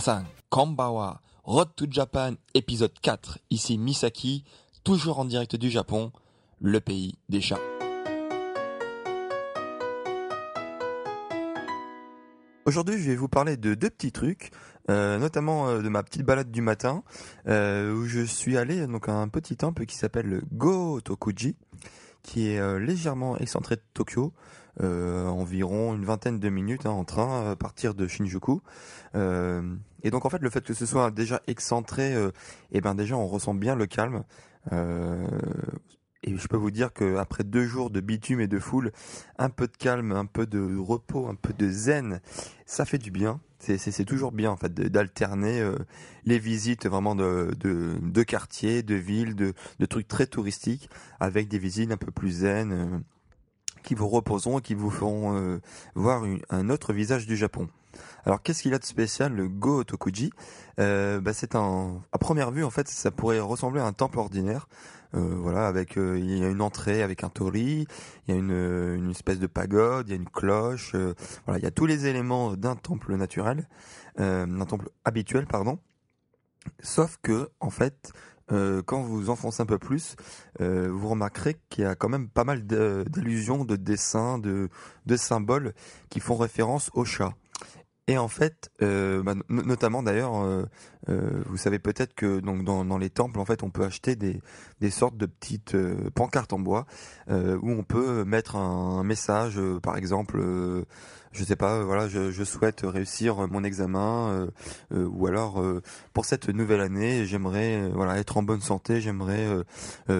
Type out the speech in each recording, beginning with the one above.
Minasan, Kambawa, Road to Japan, épisode 4. Ici Misaki, toujours en direct du Japon, le pays des chats. Aujourd'hui, je vais vous parler de deux petits trucs, euh, notamment euh, de ma petite balade du matin, euh, où je suis allé donc à un petit temple qui s'appelle le Go Tokuji, qui est légèrement excentré de Tokyo, environ une vingtaine de minutes hein, en train à partir de Shinjuku. Euh, et donc en fait, le fait que ce soit déjà excentré, euh, et ben déjà on ressent bien le calme. Euh, et je peux vous dire que après deux jours de bitume et de foule, un peu de calme, un peu de repos, un peu de zen, ça fait du bien. C'est- toujours bien en fait d'alterner euh, les visites vraiment de, de, de quartiers, de villes, de, de trucs très touristiques avec des visites un peu plus zen euh, qui vous reposeront et qui vous feront euh, voir un autre visage du Japon. Alors qu'est-ce qu'il a de spécial le Go Tokuji? Euh, bah, C'est un à première vue en fait ça pourrait ressembler à un temple ordinaire. Euh, voilà avec euh, il y a une entrée avec un tori, il y a une, une espèce de pagode, il y a une cloche, voilà il y a tous les éléments d'un temple naturel, d'un temple habituel pardon. Sauf que en fait euh, quand vous enfoncez un peu plus, euh, vous remarquerez qu'il y a quand même pas mal d'allusions, de dessins, de, de symboles qui font référence au chat. Et en fait, euh, bah, no- notamment d'ailleurs, euh, euh, vous savez peut-être que donc dans, dans les temples, en fait, on peut acheter des, des sortes de petites euh, pancartes en bois euh, où on peut mettre un, un message, euh, par exemple, je sais pas, voilà, je, je souhaite réussir mon examen, ou alors pour cette nouvelle année, j'aimerais voilà être en bonne santé, j'aimerais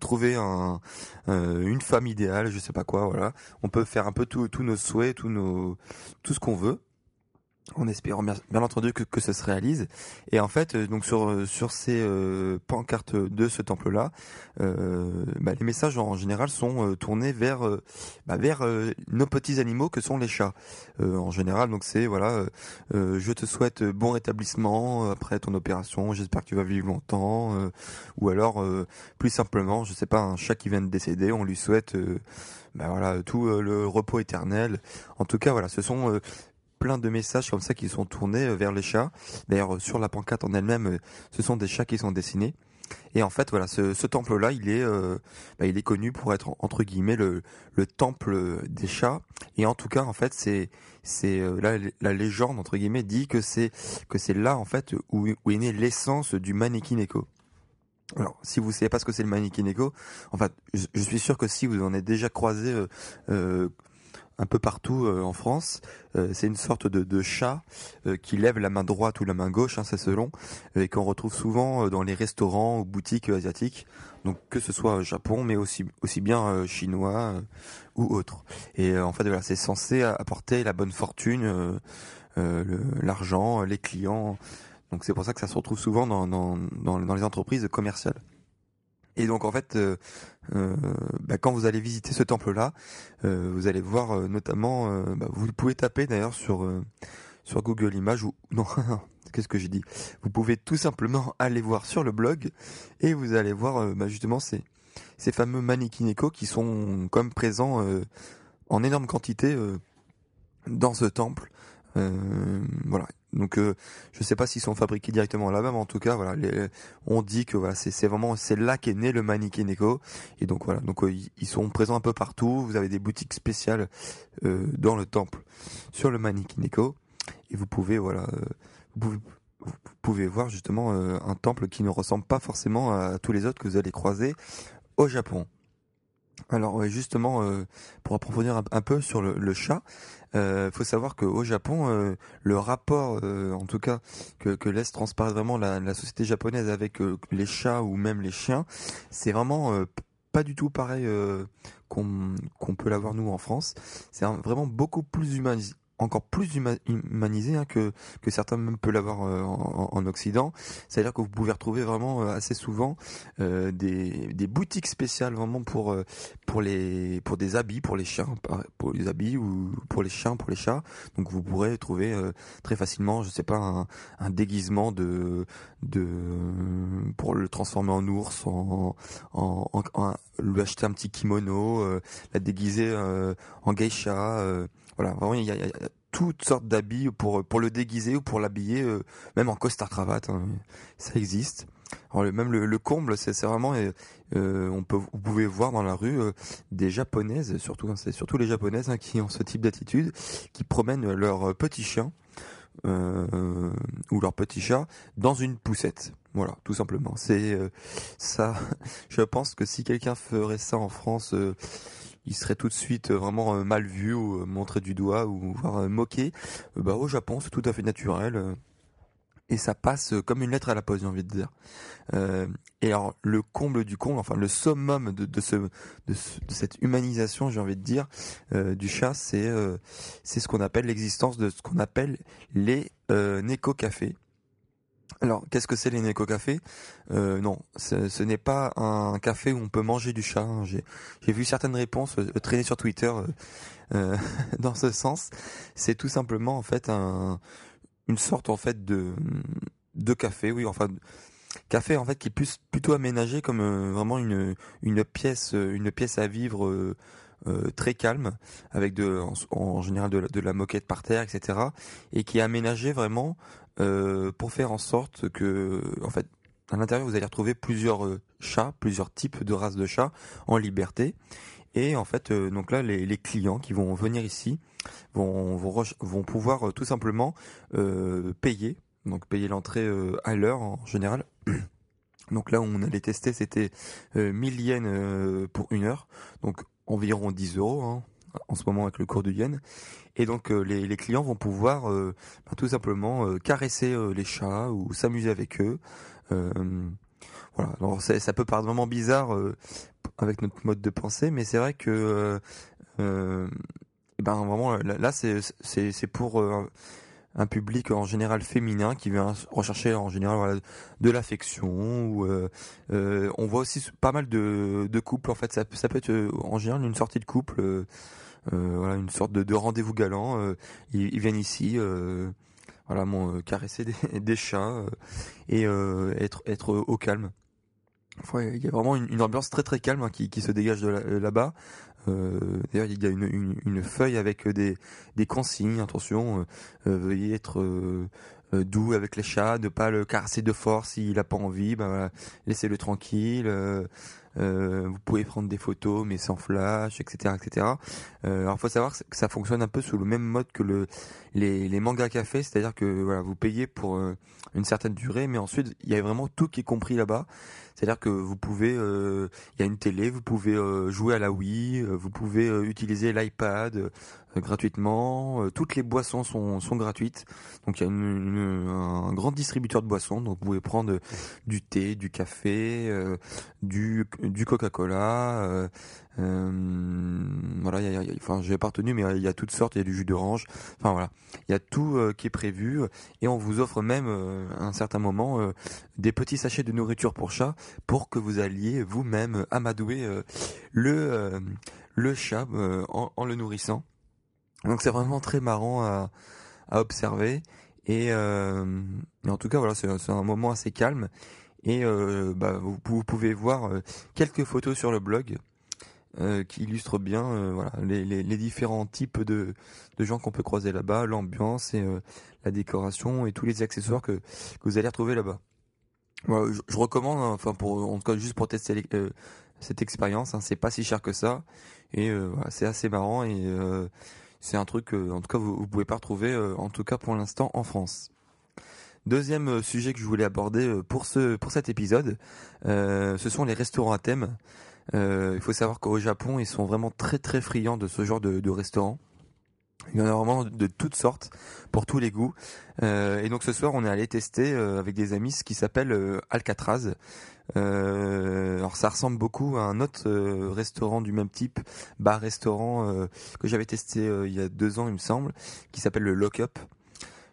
trouver un, une femme idéale, je sais pas quoi, voilà. On peut faire un peu tous nos souhaits, tous nos tout ce qu'on veut en espérant bien, entendu que, que ça se réalise. Et en fait, euh, donc sur euh, sur ces euh, pancartes de ce temple-là, euh, bah, les messages en général sont euh, tournés vers euh, bah, vers nos petits animaux que sont les chats. En général, donc c'est voilà, je te souhaite bon rétablissement après ton opération. J'espère que tu vas vivre longtemps. ou alors plus simplement, je sais pas, un chat qui vient de décéder, on lui souhaite bah, voilà tout le repos éternel. En tout cas, voilà, ce sont plein de messages comme ça qui sont tournés euh, vers les chats. D'ailleurs, euh, sur la pancarte en elle-même, euh, ce sont des chats qui sont dessinés. Et en fait, voilà, ce, temple-là, il est, bah, il est connu pour être entre guillemets le, le temple des chats. Et en tout cas, en fait, c'est, c'est euh, la, légende entre guillemets dit que c'est que c'est là en fait où, est née l'essence du Manikineko. Alors, si vous savez pas ce que c'est le Manikineko, en fait, je, suis sûr que si vous en avez déjà croisé un peu partout euh, en France. Euh, c'est une sorte de, chat euh, qui lève la main droite ou la main gauche, hein, c'est selon, et qu'on retrouve souvent dans les restaurants ou boutiques asiatiques. Donc que ce soit au Japon, mais aussi aussi bien chinois ou autre. Et en fait, voilà, c'est censé apporter la bonne fortune, l'argent, les clients. Donc c'est pour ça que ça se retrouve souvent dans, dans, dans les entreprises commerciales. Et donc en fait, euh, euh, bah, quand vous allez visiter ce temple-là, euh, vous allez voir euh, notamment, euh, bah, vous pouvez taper d'ailleurs sur sur Google Images ou non, qu'est-ce que j'ai dit? Vous pouvez tout simplement aller voir sur le blog et vous allez voir bah, justement ces ces fameux manikineko qui sont comme présents en énorme quantité dans ce temple. Voilà. Donc euh, je sais pas s'ils sont fabriqués directement là-bas, mais en tout cas voilà, les- on dit que voilà, c'est vraiment c'est là qu'est né le Manikineko et donc voilà, donc euh, ils sont présents un peu partout. Vous avez des boutiques spéciales euh, dans le temple sur le Manikineko et vous pouvez voilà, euh, vous pouvez voir justement un temple qui ne ressemble pas forcément à tous les autres que vous allez croiser au Japon. Alors justement, euh, pour approfondir un, peu sur le, chat, euh, faut savoir qu'au Japon, euh, le rapport, en tout cas, que, laisse transparaître vraiment la, société japonaise avec les chats ou même les chiens, c'est vraiment pas du tout pareil qu'on peut l'avoir nous en France. C'est vraiment beaucoup plus humanisé, encore plus humanisé hein, que, que certains même peuvent l'avoir euh, en, en, Occident. C'est-à-dire que vous pouvez retrouver vraiment euh, assez souvent euh, des, des boutiques spéciales vraiment pour euh, pour les pour des habits pour les chiens, pour les habits ou pour les chiens, pour les chats. Donc vous pourrez trouver très facilement, je sais pas, un, un, déguisement de de pour le transformer en ours, en, en, en lui acheter un petit kimono, la déguiser en geisha voilà, vraiment, il y a, toutes sortes d'habits pour pour le déguiser ou pour l'habiller, euh, même en costard cravate, hein, ça existe. Alors, même le, comble, c'est vraiment, euh, euh, on peut, vous pouvez voir dans la rue des japonaises, surtout, hein, c'est surtout les japonaises hein, qui ont ce type d'attitude, qui promènent leurs petits chiens ou leurs petits chats dans une poussette. Voilà, tout simplement. C'est ça. Je pense que si quelqu'un ferait ça en France il serait tout de suite euh, vraiment euh, mal vu ou euh, montré du doigt ou voire moqué. Bah au Japon c'est tout à fait naturel et ça passe comme une lettre à la poste, j'ai envie de dire. Et alors le comble du comble, enfin le summum de, de, ce, de, cette humanisation, j'ai envie de dire, du chat, c'est c'est ce qu'on appelle l'existence de ce qu'on appelle les euh, néco-cafés. Alors, qu'est-ce que c'est Cafés? Euh, Non, ce, n'est pas un café où on peut manger du chat. Hein. J'ai vu certaines réponses euh, traîner sur Twitter euh, euh dans ce sens. C'est tout simplement en fait un, une sorte en fait de de café, oui, enfin café en fait qui est plus plutôt aménagé comme vraiment une une pièce une pièce à vivre. Très calme avec de en, général de la, moquette par terre etc et qui est aménagé vraiment euh, pour faire en sorte que, en fait, à l'intérieur, vous allez retrouver plusieurs euh, chats, plusieurs types de races de chats en liberté. Et en fait, euh, donc là, les, clients qui vont venir ici vont, vont, vont pouvoir tout simplement payer, donc payer l'entrée à l'heure en général. Donc là, on allait tester, c'était 1000 yens pour une heure, donc environ 10 euros. Hein en ce moment avec le cours du yen. Et donc euh, les, les, clients vont pouvoir euh, bah, tout simplement euh, caresser les chats ou s'amuser avec eux. voilà. Alors ça peut paraître vraiment bizarre avec notre mode de pensée, mais c'est vrai que ben vraiment là c'est c'est pour un public en général féminin qui vient rechercher en général de l'affection ou on voit aussi pas mal de, couples en fait ça, peut être en général une sortie de couple euh, une sorte de, de rendez-vous galant. Euh, ils, viennent ici, euh, voilà, caresser des, chats et être être au calme. Il y a vraiment une, une ambiance très très calme hein, qui, qui se dégage de là-bas. Euh, D'ailleurs, il y a une, feuille avec des, des consignes. Attention, euh, veuillez être euh, doux avec les chats, ne pas le caresser de force s'il a pas envie. Ben voilà, laissez-le tranquille. Euh, vous pouvez prendre des photos mais sans flash, etc., etc. Euh, alors, faut savoir que ça fonctionne un peu sous le même mode que le les, les mangas café, c'est-à-dire que voilà, vous payez pour euh, une certaine durée, mais ensuite il y a vraiment tout qui est compris là-bas. C'est-à-dire que vous pouvez, euh, il y a une télé, vous pouvez jouer à la Wii, vous pouvez utiliser l'iPad gratuitement. toutes les boissons sont, sont gratuites. Donc il y a une, un grand distributeur de boissons. Donc vous pouvez prendre du thé, du café, du, du Coca-Cola. voilà, a, y a, enfin j'ai pas retenu, mais il y a toutes sortes. Il y a du jus d'orange. Enfin voilà, il y a tout euh, qui est prévu et on vous offre même euh, à un certain moment euh, des petits sachets de nourriture pour chat pour que vous alliez vous-même amadouer le le chat en, le nourrissant. Donc c'est vraiment très marrant à, à observer et, en tout cas voilà c'est un moment assez calme et bah, vous, pouvez voir quelques photos sur le blog euh, qui illustre bien euh, voilà, les, les, les, différents types de, de gens qu'on peut croiser là-bas, l'ambiance et euh, la décoration et tous les accessoires que, que vous allez retrouver là-bas. Je, je, recommande, hein, enfin pour en tout cas juste pour tester cette expérience, hein, c'est pas si cher que ça et voilà, c'est assez marrant et c'est un truc en tout cas vous, vous pouvez pas retrouver en tout cas pour l'instant en France. Deuxième sujet que je voulais aborder pour ce pour cet épisode, ce sont les restaurants à thème. il faut savoir qu'au Japon, ils sont vraiment très très friands de ce genre de, de restaurant. Il y en a vraiment de toutes sortes, pour tous les goûts. Euh, et donc ce soir, on est allé tester euh, avec des amis ce qui s'appelle euh, Alcatraz. alors ça ressemble beaucoup à un autre restaurant du même type, bar-restaurant que j'avais testé il y a deux ans, il me semble, qui s'appelle le Lock Up.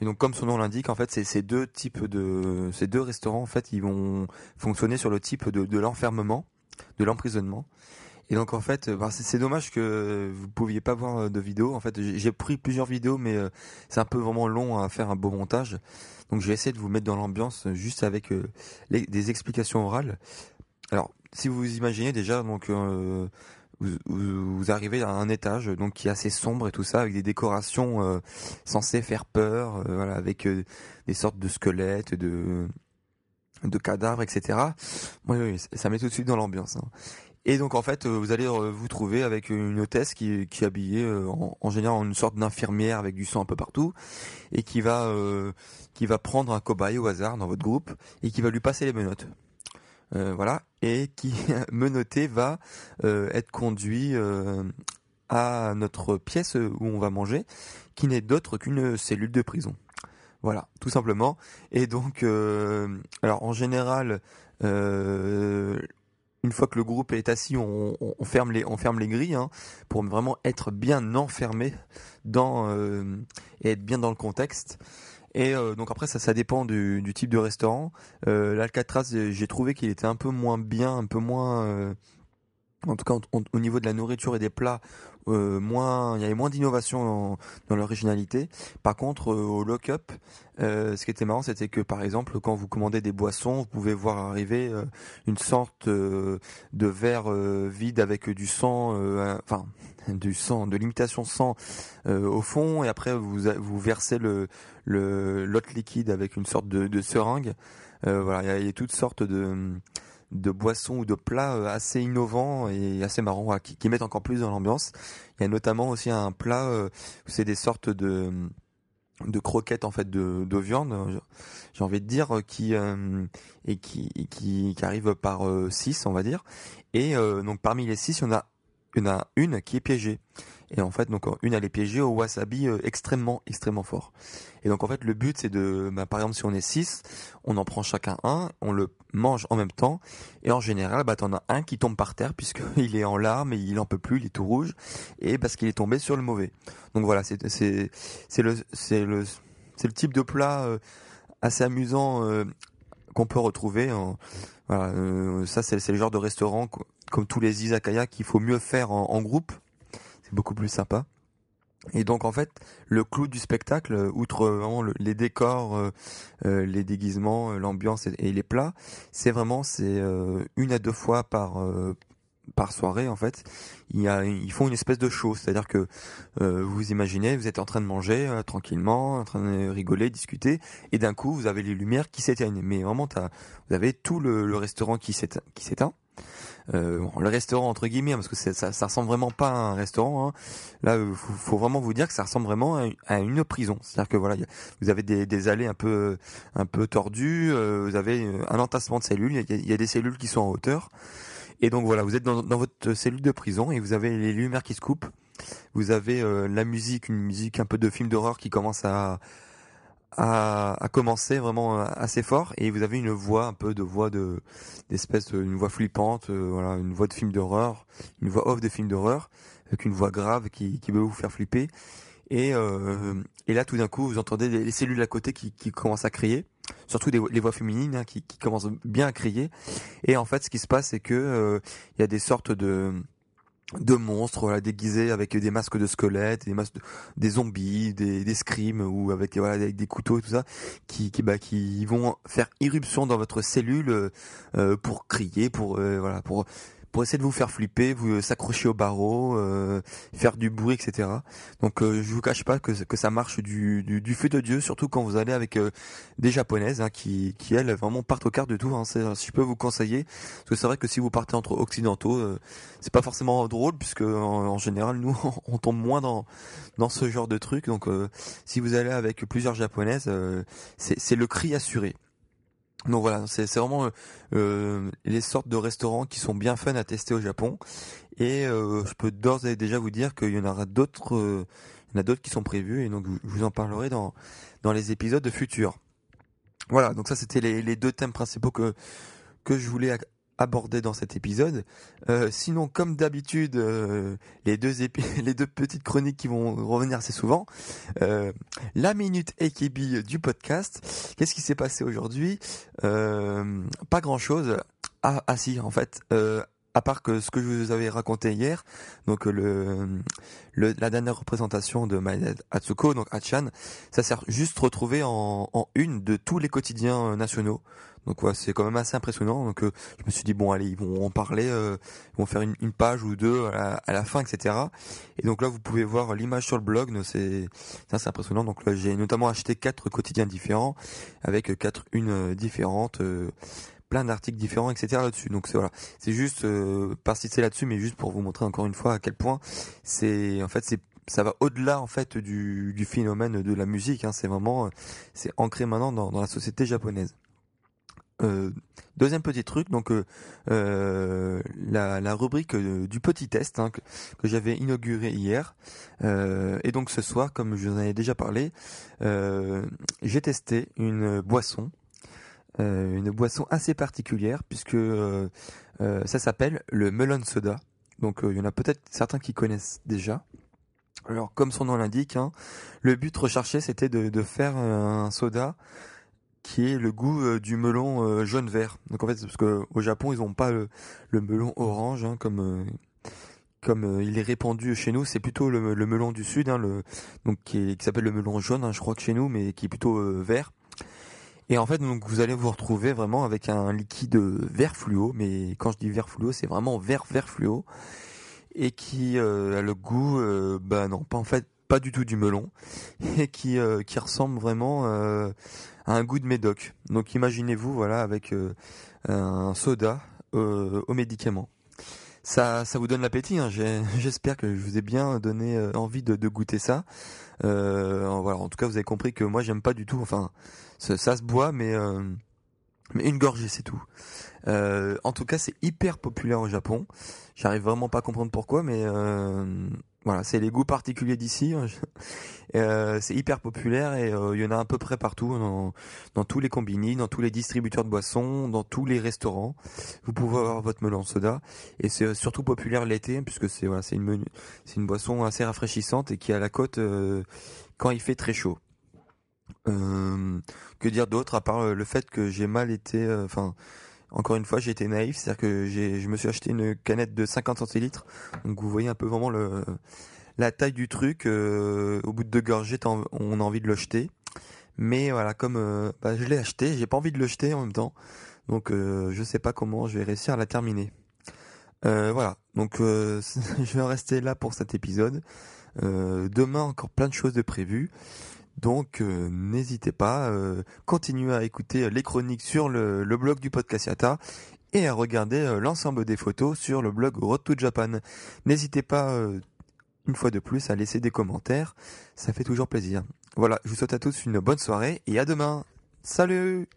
Et donc comme son nom l'indique, en fait, c'est ces deux types de ces deux restaurants, en fait, ils vont fonctionner sur le type de, de l'enfermement, de l'emprisonnement. Et donc en fait, bah, c'est dommage que vous pouviez pas voir euh, de vidéo. En fait, j'ai pris plusieurs vidéos, mais euh, c'est un peu vraiment long à faire un beau montage. Donc je vais essayer de vous mettre dans l'ambiance euh, juste avec des explications orales. Alors, si vous imaginez déjà, donc vous, vous, arrivez à un étage donc qui est assez sombre et tout ça, avec des décorations censées faire peur, voilà, avec des sortes de squelettes, de de cadavres, etc. Oui, oui, ça met tout de suite dans l'ambiance. Hein. Et donc en fait, euh, vous allez euh, vous trouver avec une hôtesse qui, qui est habillée euh, en, général en une sorte d'infirmière avec du sang un peu partout et qui va qui va prendre un cobaye au hasard dans votre groupe et qui va lui passer les menottes. Voilà et qui menotté va être conduit à notre pièce où on va manger, qui n'est d'autre qu'une cellule de prison. Voilà, tout simplement. Et donc, alors en général, une fois que le groupe est assis, on, ferme les on grilles hein, pour vraiment être bien enfermé euh, et être bien dans le contexte. Et euh, donc après ça ça dépend du, type de restaurant. Euh, L'Alcatraz j'ai trouvé qu'il était un peu moins bien, un peu moins en tout cas au niveau de la nourriture et des plats, euh, moins, il y avait moins d'innovation dans, l'originalité. Par contre, euh, au lock-up, euh, ce qui était marrant, c'était que par exemple, quand vous commandez des boissons, vous pouvez voir arriver une sorte de verre vide avec du sang, enfin du sang, de l'imitation sang au fond, et après vous vous versez le l'autre liquide avec une sorte de, de seringue. voilà, il y, a toutes sortes de de boissons ou de plats euh, assez innovants et assez marrants qui, mettent encore plus dans l'ambiance. Il y a notamment aussi un plat, euh, c'est des sortes de de croquettes en fait de, de viande j'ai envie de dire qui euh, et qui, qui arrive par 6 on va dire et donc parmi les 6 il y en a il y en a une qui est piégée et en fait, donc une elle est piégée au wasabi euh, extrêmement extrêmement fort. Et donc en fait, le but c'est de, bah, par exemple, si on est 6, on en prend chacun un, on le mange en même temps, et en général, bah t'en as un qui tombe par terre puisqu'il est en larmes et il en peut plus, il est tout rouge, et parce qu'il est tombé sur le mauvais. Donc voilà, c'est c'est c'est le c'est le c'est le type de plat euh, assez amusant euh, qu'on peut retrouver. En, voilà, ça c'est le genre de restaurant comme tous les izakaya qu'il faut mieux faire en groupe beaucoup plus sympa. Et donc en fait, le clou du spectacle, euh, outre euh, vraiment les décors, euh, les déguisements, l'ambiance et, les plats, c'est vraiment c'est une à deux fois par par soirée en fait. Il y a, ils font une espèce de show, c'est-à-dire que vous imaginez, vous êtes en train de manger tranquillement, en train de rigoler, discuter, et d'un coup vous avez les lumières qui s'éteignent. Mais vraiment, vous avez tout le, le restaurant qui s'éteint euh, le restaurant entre guillemets parce que ça, ça ressemble vraiment pas à un restaurant. Hein. Là, faut, faut, vraiment vous dire que ça ressemble vraiment à une, prison. C'est-à-dire que voilà, vous avez des, des, allées un peu un peu tordues, euh, vous avez un entassement de cellules. Il y, y, a, des cellules qui sont en hauteur. Et donc voilà, vous êtes dans, dans, votre cellule de prison et vous avez les lumières qui se coupent. Vous avez euh, la musique, une musique un peu de film d'horreur qui commence à a, a, commencé vraiment euh, assez fort. Et vous avez une voix un peu de voix de d'espèce de, une voix flippante euh, voilà une voix de film d'horreur une voix off de film d'horreur avec une voix grave qui, qui veut vous faire flipper. Et euh, et là tout d'un coup vous entendez les cellules à côté qui, qui commencent à crier. Surtout des, les voix féminines hein, qui, qui commencent bien à crier. Et en fait ce qui se passe c'est que il y a des sortes de de monstres voilà, déguisés avec des masques de squelettes, des masques des zombies, des, des ou avec des couteaux et tout ça qui qui bah qui vont faire irruption dans votre cellule euh, pour crier pour euh, voilà pour pour essayer de vous faire flipper, vous euh, s'accrocher au barreau, euh, faire du bruit, etc. Donc euh, je vous cache pas que, ça marche du, du, feu de Dieu, surtout quand vous allez avec euh, des japonaises hein, qui, qui elles vraiment partent au quart de tout. Hein, si je peux vous conseiller, parce que c'est vrai que si vous partez entre occidentaux, c'est pas forcément drôle puisque en, général nous on tombe moins dans dans ce genre de truc. Donc si vous allez avec plusieurs japonaises, c'est le cri assuré. Donc voilà, c'est vraiment euh, les sortes de restaurants qui sont bien fun à tester au Japon. Et euh, je peux d'ores et déjà vous dire qu'il y en aura d'autres, euh, il y en a d'autres qui sont prévus et donc je vous en parlerai dans dans les épisodes futurs. Voilà, donc ça c'était les, les deux thèmes principaux que que je voulais aborder dans cet épisode. Euh, sinon, comme d'habitude, euh, les deux les deux petites chroniques qui vont revenir assez souvent. Euh, la minute AKB du podcast. Qu'est-ce qui s'est passé aujourd'hui Pas grand-chose. Ah, ah si, en fait, à part que ce que je vous avais raconté hier, donc le, le la dernière représentation de Maeda Atsuko, donc Achan, ça sert juste retrouvé en, en une de tous les quotidiens nationaux. Donc ouais, c'est quand même assez impressionnant. Donc euh, je me suis dit bon allez, ils vont en parler, euh, ils vont faire une, une, page ou deux à la, fin, etc. Et donc là vous pouvez voir l'image sur le blog. C'est c'est impressionnant. Donc là j'ai notamment acheté quatre quotidiens différents avec quatre unes différentes. Euh, plein d'articles différents, etc. là-dessus. Donc c'est voilà, c'est juste euh, c'est là-dessus, mais juste pour vous montrer encore une fois à quel point c'est en fait c'est ça va au-delà en fait du, du phénomène de la musique. Hein. C'est vraiment c'est ancré maintenant dans, dans la société japonaise. Euh, deuxième petit truc, donc euh, euh la, rubrique du petit test hein, que, j'avais inauguré hier. Et donc ce soir, comme je vous en avais déjà parlé, j'ai testé une boisson, une boisson assez particulière puisque ça s'appelle le melon soda. Donc il y en a peut-être certains qui connaissent déjà. Alors comme son nom l'indique, hein, le but recherché c'était de, faire un soda qui est le goût euh, du melon euh, jaune vert. Donc en fait, parce que au Japon, ils n'ont pas le, melon orange hein, comme euh, comme il est répandu chez nous. C'est plutôt le, melon du sud, hein, le donc qui, s'appelle le melon jaune, hein, je crois que chez nous, mais qui est plutôt vert. Et en fait, donc vous allez vous retrouver vraiment avec un liquide vert fluo, mais quand je dis vert fluo, c'est vraiment vert vert fluo et qui a le goût, bah non, pas en fait pas du tout du melon et qui qui ressemble vraiment un goût de médoc. Donc imaginez-vous, voilà, avec euh, un soda euh, aux médicaments. Ça, ça vous donne l'appétit. Hein. J'espère que je vous ai bien donné euh, envie de, goûter ça. voilà, en tout cas, vous avez compris que moi, j'aime pas du tout. Enfin, ça, se boit, mais mais une gorgée, c'est tout. en tout cas, c'est hyper populaire au Japon. J'arrive vraiment pas à comprendre pourquoi, mais voilà, c'est les goûts particuliers d'ici. Hein. Euh, c'est hyper populaire et euh, il y en a à peu près partout, dans, tous les combini, dans tous les distributeurs de boissons, dans tous les restaurants. Vous pouvez avoir votre melon soda et c'est euh, surtout populaire l'été puisque c'est voilà, c'est une c'est une boisson assez rafraîchissante et qui a la cote quand il fait très chaud. que dire d'autre à part le fait que j'ai mal été, enfin encore une fois, j'ai été naïf, c'est-à-dire que je me suis acheté une canette de 50 centilitres. Donc vous voyez un peu vraiment le, la taille du truc. Euh, au bout de deux gorgées, on a envie de le jeter. Mais voilà, comme euh, bah, je l'ai acheté, j'ai pas envie de le jeter en même temps. Donc euh, je sais pas comment je vais réussir à la terminer. voilà, donc je vais en rester là pour cet épisode. demain encore plein de choses de prévues. Donc euh, n'hésitez pas, euh, continuez à écouter les chroniques sur le, blog du podcast Yata et à regarder euh, l'ensemble des photos sur le blog Road to Japan. N'hésitez pas une fois de plus à laisser des commentaires, ça fait toujours plaisir. Voilà, je vous souhaite à tous une bonne soirée et à demain. Salut